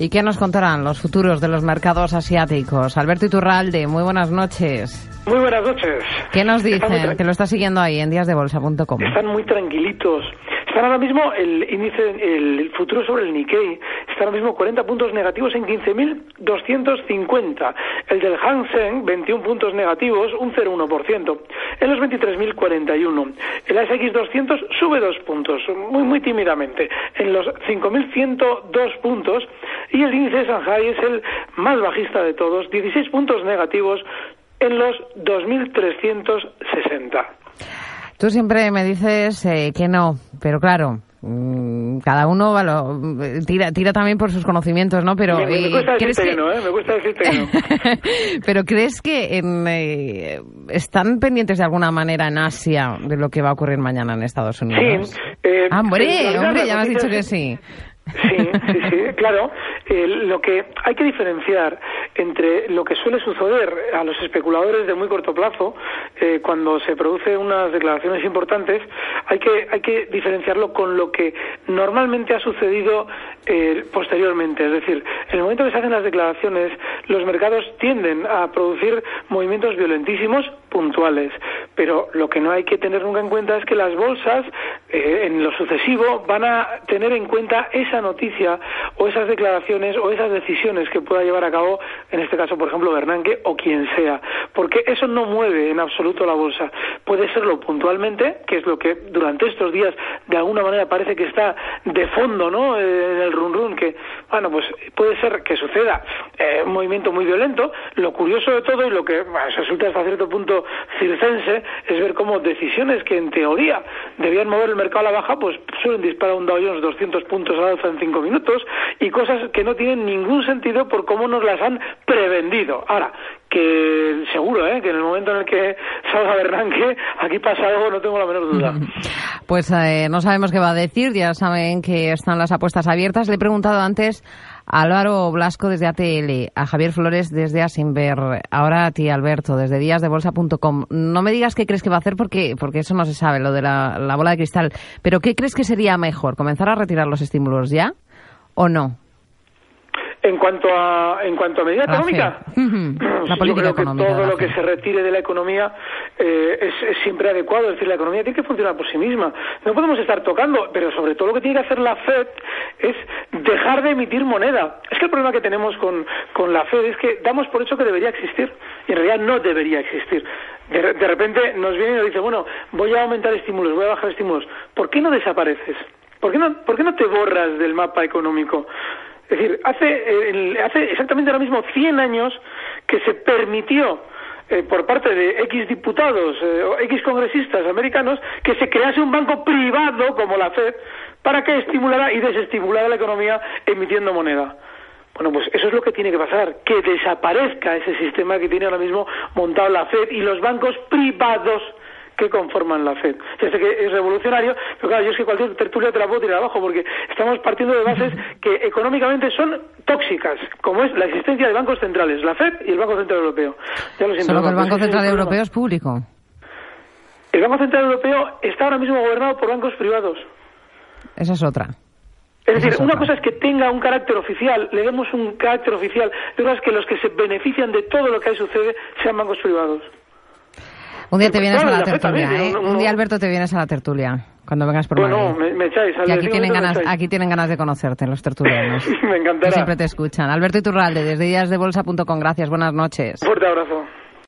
¿Y qué nos contarán los futuros de los mercados asiáticos? Alberto Iturralde, muy buenas noches. Muy buenas noches. ¿Qué nos dicen? Que lo está siguiendo ahí en díasdebolsa.com. Están muy tranquilitos. Están ahora mismo el índice, el futuro sobre el Nikkei, está ahora mismo 40 puntos negativos en 15.250. El del Hang Seng, 21 puntos negativos, un 0,1%. En los 23.041. El ASX 200 sube 2 puntos, muy, muy tímidamente. En los 5.102 puntos. Y el índice de Shanghai es el más bajista de todos, 16 puntos negativos en los 2.360. Tú siempre me dices eh, que no, pero claro, cada uno lo, tira, tira también por sus conocimientos, ¿no? Pero me, me eh, ¿crees que... que no, ¿eh? Me cuesta decirte que no. pero ¿crees que en, eh, están pendientes de alguna manera en Asia de lo que va a ocurrir mañana en Estados Unidos? Sí. Eh, Ah, hombre, realidad hombre, ya me has dicho que sí. Sí, sí, sí, claro. Eh, lo que hay que diferenciar entre lo que suele suceder a los especuladores de muy corto plazo, eh, cuando se producen unas declaraciones importantes, hay que, hay que diferenciarlo con lo que normalmente ha sucedido eh, posteriormente. Es decir, en el momento que se hacen las declaraciones, los mercados tienden a producir movimientos violentísimos puntuales. Pero lo que no hay que tener nunca en cuenta es que las bolsas, eh, en lo sucesivo, van a tener en cuenta esa noticia o esas declaraciones o esas decisiones que pueda llevar a cabo, en este caso, por ejemplo, Bernanke o quien sea. Porque eso no mueve en absoluto la bolsa. Puede serlo puntualmente, que es lo que durante estos días de alguna manera parece que está de fondo, ¿no? Eh, en el run run, que, bueno, pues puede ser que suceda eh, un movimiento muy violento. Lo curioso de todo y lo que resulta hasta cierto punto circense es ver cómo decisiones que en teoría debían mover el mercado a la baja, pues suelen disparar un Dow Jones 200 puntos al alza en cinco minutos y cosas que no tienen ningún sentido por cómo nos las han prevendido. Ahora, que seguro, ¿eh? que en el momento en el que salga Bernanke, aquí pasa algo, no tengo la menor duda. Pues eh, no sabemos qué va a decir, ya saben que están las apuestas abiertas. Le he preguntado antes a Álvaro Blasco desde ATL, a Javier Flores desde Asinver, ahora a ti Alberto desde díasdebolsa.com. No me digas qué crees que va a hacer porque, porque eso no se sabe, lo de la, la bola de cristal. Pero ¿qué crees que sería mejor? ¿Comenzar a retirar los estímulos ya o no? En cuanto a en cuanto a medida económica. La yo creo que todo lo que se retire de la economía eh, es, es siempre adecuado. Es decir, la economía tiene que funcionar por sí misma. No podemos estar tocando, pero sobre todo lo que tiene que hacer la Fed es dejar de emitir moneda. Es que el problema que tenemos con, con la Fed es que damos por hecho que debería existir y en realidad no debería existir. De, de repente nos viene y nos dice, bueno, voy a aumentar estímulos, voy a bajar estímulos. ¿Por qué no desapareces? ¿Por qué no, por qué no te borras del mapa económico? Es decir, hace, eh, hace exactamente ahora mismo 100 años que se permitió eh, por parte de X diputados eh, o X congresistas americanos que se crease un banco privado como la Fed para que estimulara y desestimulara la economía emitiendo moneda. Bueno, pues eso es lo que tiene que pasar, que desaparezca ese sistema que tiene ahora mismo montado la Fed y los bancos privados que conforman la Fed. Ya sé que es revolucionario, pero claro, yo es que cualquier tertulia te la puedo tirar abajo porque estamos partiendo de bases que económicamente son tóxicas, como es la existencia de bancos centrales, la Fed y el Banco Central Europeo. Ya lo siento, Solo que el Banco es Central. Europeo es público. El Banco Central Europeo está ahora mismo gobernado por bancos privados. Esa es otra. Es decir, es una otra. cosa es que tenga un carácter oficial, le demos un carácter oficial, y otra es que los que se benefician de todo lo que ahí sucede sean bancos privados. Un día te vienes a la tertulia, ¿eh? Un día, Alberto, te vienes a la tertulia cuando vengas por Bueno, Madrid. me, me echáis. al Que aquí tienen, ganas, aquí tienen ganas de conocerte, los tertulianos. Me Que encantará. siempre te escuchan. Alberto Iturralde, desde díasdebolsa.com. Gracias, buenas noches. Fuerte abrazo.